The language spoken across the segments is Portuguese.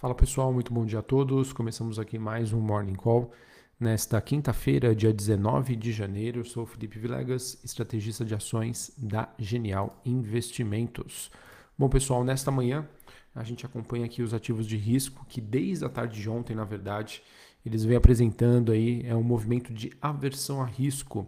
Fala pessoal, muito bom dia a todos. Começamos aqui mais um Morning Call. Nesta quinta-feira, dia 19 de janeiro, eu sou Felipe Vilegas, estrategista de ações da Genial Investimentos. Bom pessoal, nesta manhã a gente acompanha aqui os ativos de risco que desde a tarde de ontem, na verdade, eles vêm apresentando aí é um movimento de aversão a risco.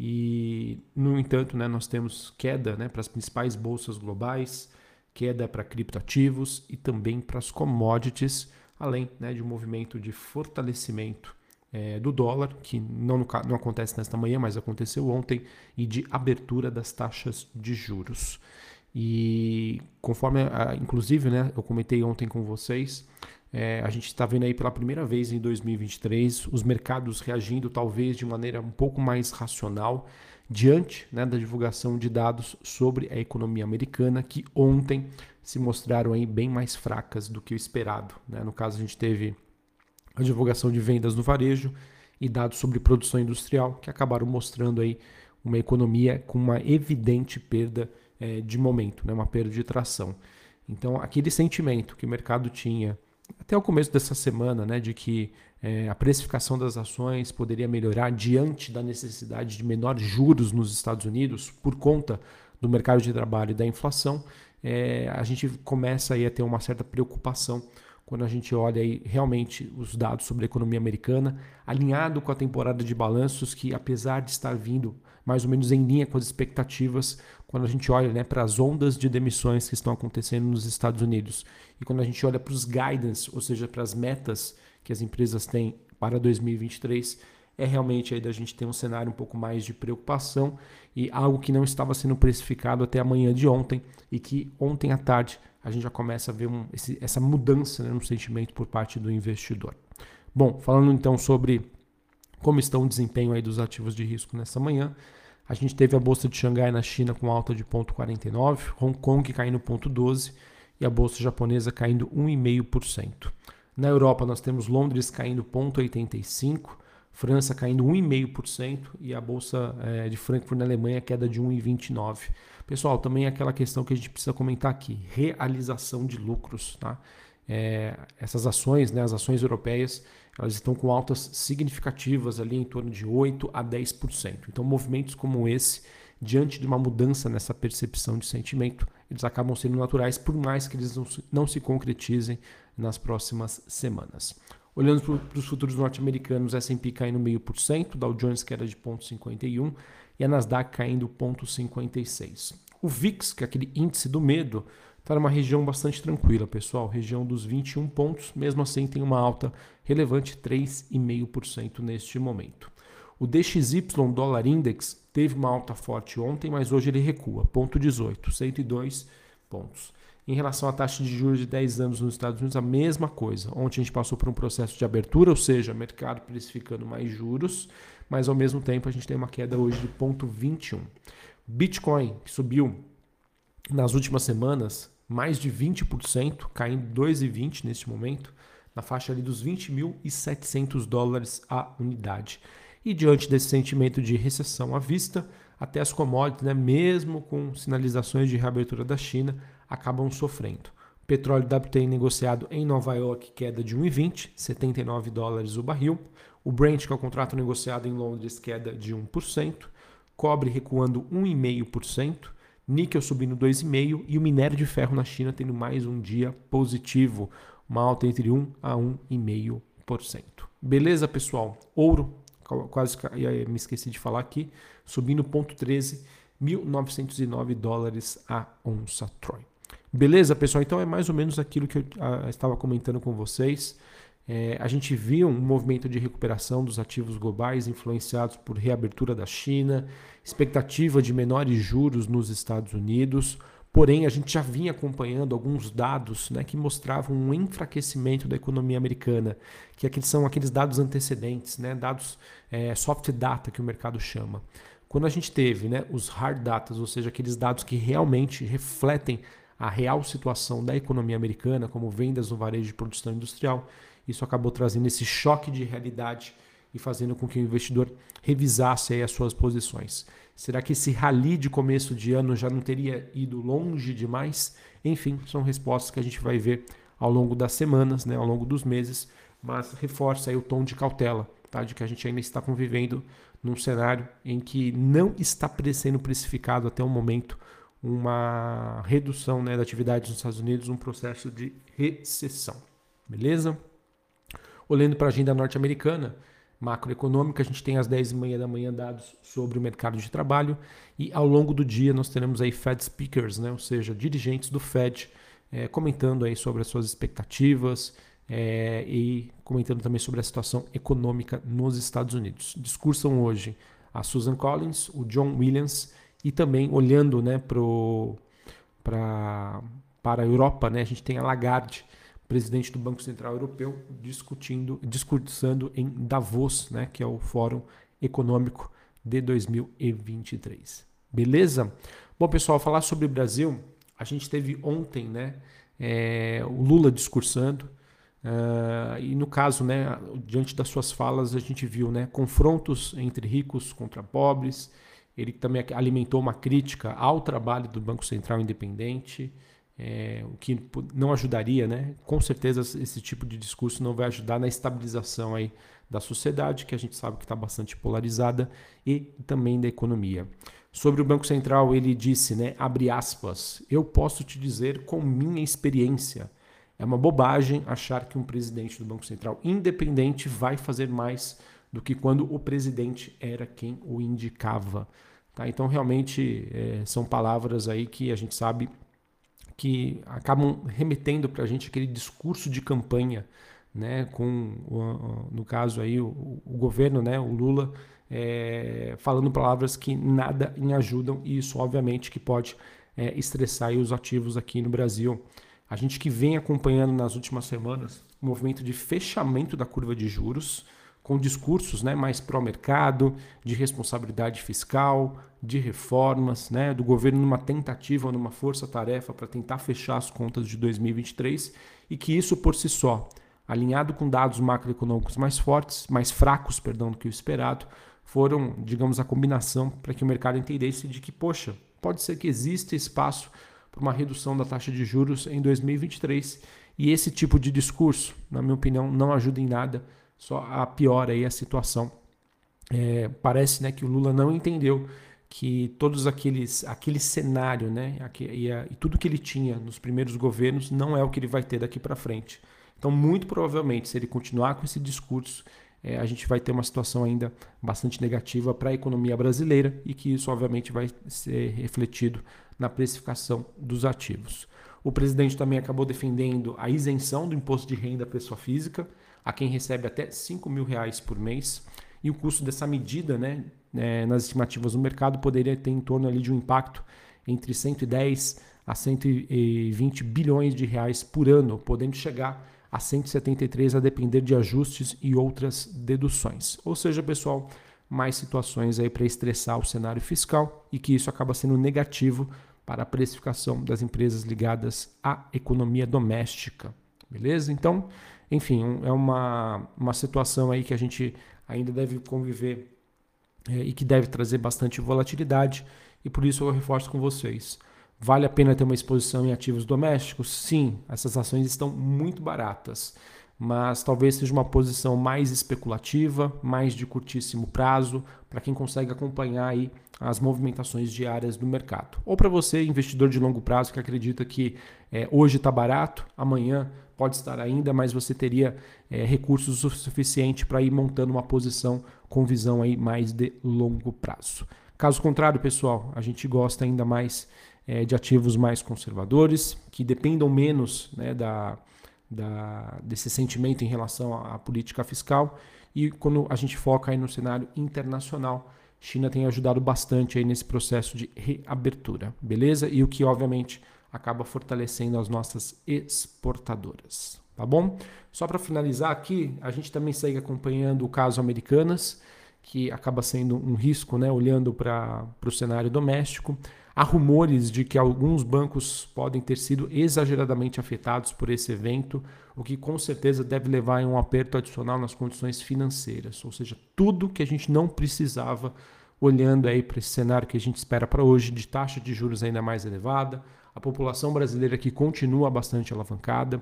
E, no entanto, né, nós temos queda né, para as principais bolsas globais, queda para criptoativos e também para as commodities, além né, de um movimento de fortalecimento é, do dólar, que não, não acontece nesta manhã, mas aconteceu ontem, e de abertura das taxas de juros. E conforme, inclusive, né, eu comentei ontem com vocês, é, a gente está vendo aí pela primeira vez em 2023 os mercados reagindo talvez de maneira um pouco mais racional diante né, da divulgação de dados sobre a economia americana, que ontem se mostraram aí bem mais fracas do que o esperado. Né? No caso, a gente teve a divulgação de vendas no varejo e dados sobre produção industrial, que acabaram mostrando aí uma economia com uma evidente perda é, de momento, né? uma perda de tração. Então, aquele sentimento que o mercado tinha até o começo dessa semana, né, de que é, a precificação das ações poderia melhorar diante da necessidade de menores juros nos Estados Unidos por conta do mercado de trabalho e da inflação, é, a gente começa aí a ter uma certa preocupação quando a gente olha aí realmente os dados sobre a economia americana, alinhado com a temporada de balanços que, apesar de estar vindo mais ou menos em linha com as expectativas, quando a gente olha né, para as ondas de demissões que estão acontecendo nos Estados Unidos e quando a gente olha para os guidance, ou seja, para as metas que as empresas têm para 2023, é realmente aí da gente ter um cenário um pouco mais de preocupação e algo que não estava sendo precificado até a manhã de ontem e que ontem à tarde a gente já começa a ver um, esse, essa mudança né, no sentimento por parte do investidor. Bom, falando então sobre como estão o desempenho aí dos ativos de risco nessa manhã, a gente teve a bolsa de Xangai na China com alta de 0,49, Hong Kong caindo 0,12 e a bolsa japonesa caindo 1,5%. Na Europa, nós temos Londres caindo 0,85%, França caindo 1,5% e a bolsa é, de Frankfurt na Alemanha queda de 1,29%. Pessoal, também é aquela questão que a gente precisa comentar aqui: realização de lucros. Tá? É, essas ações, né, as ações europeias, elas estão com altas significativas ali em torno de 8 a 10%. Então, movimentos como esse, diante de uma mudança nessa percepção de sentimento, eles acabam sendo naturais, por mais que eles não, não se concretizem nas próximas semanas. Olhando para os futuros norte-americanos, S&P caindo meio por cento, Dow Jones queda de 0,51 e a Nasdaq caindo 0,56. O VIX, que é aquele índice do medo, está numa região bastante tranquila, pessoal, região dos 21 pontos, mesmo assim tem uma alta relevante 3,5% neste momento. O DXY Dollar Index teve uma alta forte ontem, mas hoje ele recua, ponto 18, 102 pontos. Em relação à taxa de juros de 10 anos nos Estados Unidos, a mesma coisa. Ontem a gente passou por um processo de abertura, ou seja, mercado precificando mais juros, mas ao mesmo tempo a gente tem uma queda hoje de 0,21. Bitcoin, que subiu nas últimas semanas mais de 20%, caindo 2,20 neste momento, na faixa ali dos 20.700 dólares a unidade. E diante desse sentimento de recessão à vista, até as commodities, né, mesmo com sinalizações de reabertura da China, acabam sofrendo. Petróleo WTI negociado em Nova York queda de 1,20, 79 dólares o barril. O Brent, que é o contrato negociado em Londres, queda de 1%. Cobre recuando 1,5%. Níquel subindo 2,5% e o minério de ferro na China tendo mais um dia positivo, uma alta entre 1 a 1,5%. Beleza, pessoal? Ouro, quase me esqueci de falar aqui, subindo 0,13%, 1.909 dólares a onça Troy. Beleza, pessoal? Então é mais ou menos aquilo que eu uh, estava comentando com vocês. É, a gente viu um movimento de recuperação dos ativos globais influenciados por reabertura da China, expectativa de menores juros nos Estados Unidos. Porém, a gente já vinha acompanhando alguns dados né, que mostravam um enfraquecimento da economia americana, que aqueles são aqueles dados antecedentes, né, dados é, soft data que o mercado chama. Quando a gente teve né, os hard datas, ou seja, aqueles dados que realmente refletem a real situação da economia americana, como vendas no varejo de produção industrial, isso acabou trazendo esse choque de realidade e fazendo com que o investidor revisasse as suas posições. Será que esse rally de começo de ano já não teria ido longe demais? Enfim, são respostas que a gente vai ver ao longo das semanas, né, ao longo dos meses, mas reforça o tom de cautela, tá, de que a gente ainda está convivendo num cenário em que não está sendo precificado até o momento uma redução né, da atividade nos Estados Unidos, um processo de recessão. Beleza? Olhando para a agenda norte-americana, macroeconômica, a gente tem às 10h30 da manhã dados sobre o mercado de trabalho e ao longo do dia nós teremos aí Fed speakers, né, ou seja, dirigentes do Fed é, comentando aí sobre as suas expectativas é, e comentando também sobre a situação econômica nos Estados Unidos. Discursam hoje a Susan Collins, o John Williams e também olhando né, pro, pra, para a Europa, né, a gente tem a Lagarde, presidente do Banco Central Europeu, discutindo, discursando em Davos, né, que é o Fórum Econômico de 2023. Beleza? Bom, pessoal, falar sobre o Brasil, a gente teve ontem né, é, o Lula discursando, uh, e no caso, né, diante das suas falas, a gente viu né, confrontos entre ricos contra pobres, ele também alimentou uma crítica ao trabalho do Banco Central Independente, é, o que não ajudaria, né? Com certeza esse tipo de discurso não vai ajudar na estabilização aí da sociedade, que a gente sabe que está bastante polarizada, e também da economia. Sobre o Banco Central, ele disse, né, abre aspas, eu posso te dizer com minha experiência, é uma bobagem achar que um presidente do Banco Central independente vai fazer mais do que quando o presidente era quem o indicava. Tá? Então, realmente, é, são palavras aí que a gente sabe que acabam remetendo para a gente aquele discurso de campanha, né, com no caso aí o, o governo, né, o Lula, é, falando palavras que nada em ajudam e isso obviamente que pode é, estressar os ativos aqui no Brasil. A gente que vem acompanhando nas últimas semanas o movimento de fechamento da curva de juros, com discursos né, mais pró-mercado, de responsabilidade fiscal, de reformas, né, do governo numa tentativa, numa força-tarefa para tentar fechar as contas de 2023 e que isso por si só, alinhado com dados macroeconômicos mais fortes, mais fracos, perdão, do que o esperado, foram, digamos, a combinação para que o mercado entendesse de que, poxa, pode ser que exista espaço para uma redução da taxa de juros em 2023 e esse tipo de discurso, na minha opinião, não ajuda em nada só a piora aí a situação. É, parece né, que o Lula não entendeu que todos aqueles aquele cenário né, e, a, e tudo que ele tinha nos primeiros governos não é o que ele vai ter daqui para frente. Então, muito provavelmente, se ele continuar com esse discurso, é, a gente vai ter uma situação ainda bastante negativa para a economia brasileira e que isso, obviamente, vai ser refletido na precificação dos ativos. O presidente também acabou defendendo a isenção do imposto de renda à pessoa física a quem recebe até 5 mil reais por mês. E o custo dessa medida, né, é, nas estimativas do mercado, poderia ter em torno ali de um impacto entre 110 a 120 bilhões de reais por ano, podendo chegar a 173 a depender de ajustes e outras deduções. Ou seja, pessoal, mais situações aí para estressar o cenário fiscal e que isso acaba sendo negativo para a precificação das empresas ligadas à economia doméstica. Beleza? Então, enfim, é uma, uma situação aí que a gente ainda deve conviver é, e que deve trazer bastante volatilidade, e por isso eu reforço com vocês. Vale a pena ter uma exposição em ativos domésticos? Sim, essas ações estão muito baratas, mas talvez seja uma posição mais especulativa, mais de curtíssimo prazo, para quem consegue acompanhar aí as movimentações diárias do mercado. Ou para você, investidor de longo prazo, que acredita que é, hoje está barato, amanhã pode estar ainda, mas você teria é, recursos o suficiente para ir montando uma posição com visão aí mais de longo prazo. Caso contrário, pessoal, a gente gosta ainda mais é, de ativos mais conservadores, que dependam menos né, da, da, desse sentimento em relação à, política fiscal. E quando a gente foca aí no cenário internacional, China tem ajudado bastante aí nesse processo de reabertura, beleza? E o que, obviamente, acaba fortalecendo as nossas exportadoras, tá bom? Só para finalizar aqui, a gente também segue acompanhando o caso Americanas, que acaba sendo um risco, né, olhando para o cenário doméstico. Há rumores de que alguns bancos podem ter sido exageradamente afetados por esse evento, o que com certeza deve levar a um aperto adicional nas condições financeiras, ou seja, tudo que a gente não precisava olhando aí para esse cenário que a gente espera para hoje de taxa de juros ainda mais elevada, a população brasileira que continua bastante alavancada,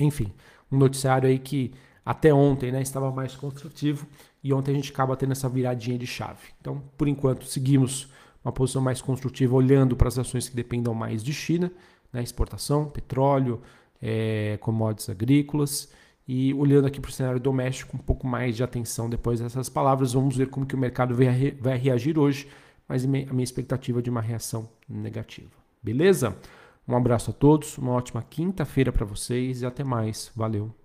Enfim, um noticiário aí que até ontem né, estava mais construtivo e ontem a gente acaba tendo essa viradinha de chave. Então, por enquanto, seguimos uma posição mais construtiva olhando para as ações que dependam mais de China, né, exportação, petróleo, é, commodities agrícolas e olhando aqui para o cenário doméstico um pouco mais de atenção depois dessas palavras. Vamos ver como que o mercado vai reagir hoje, mas a minha expectativa é de uma reação negativa. Beleza? Um abraço a todos, uma ótima quinta-feira para vocês e até mais. Valeu!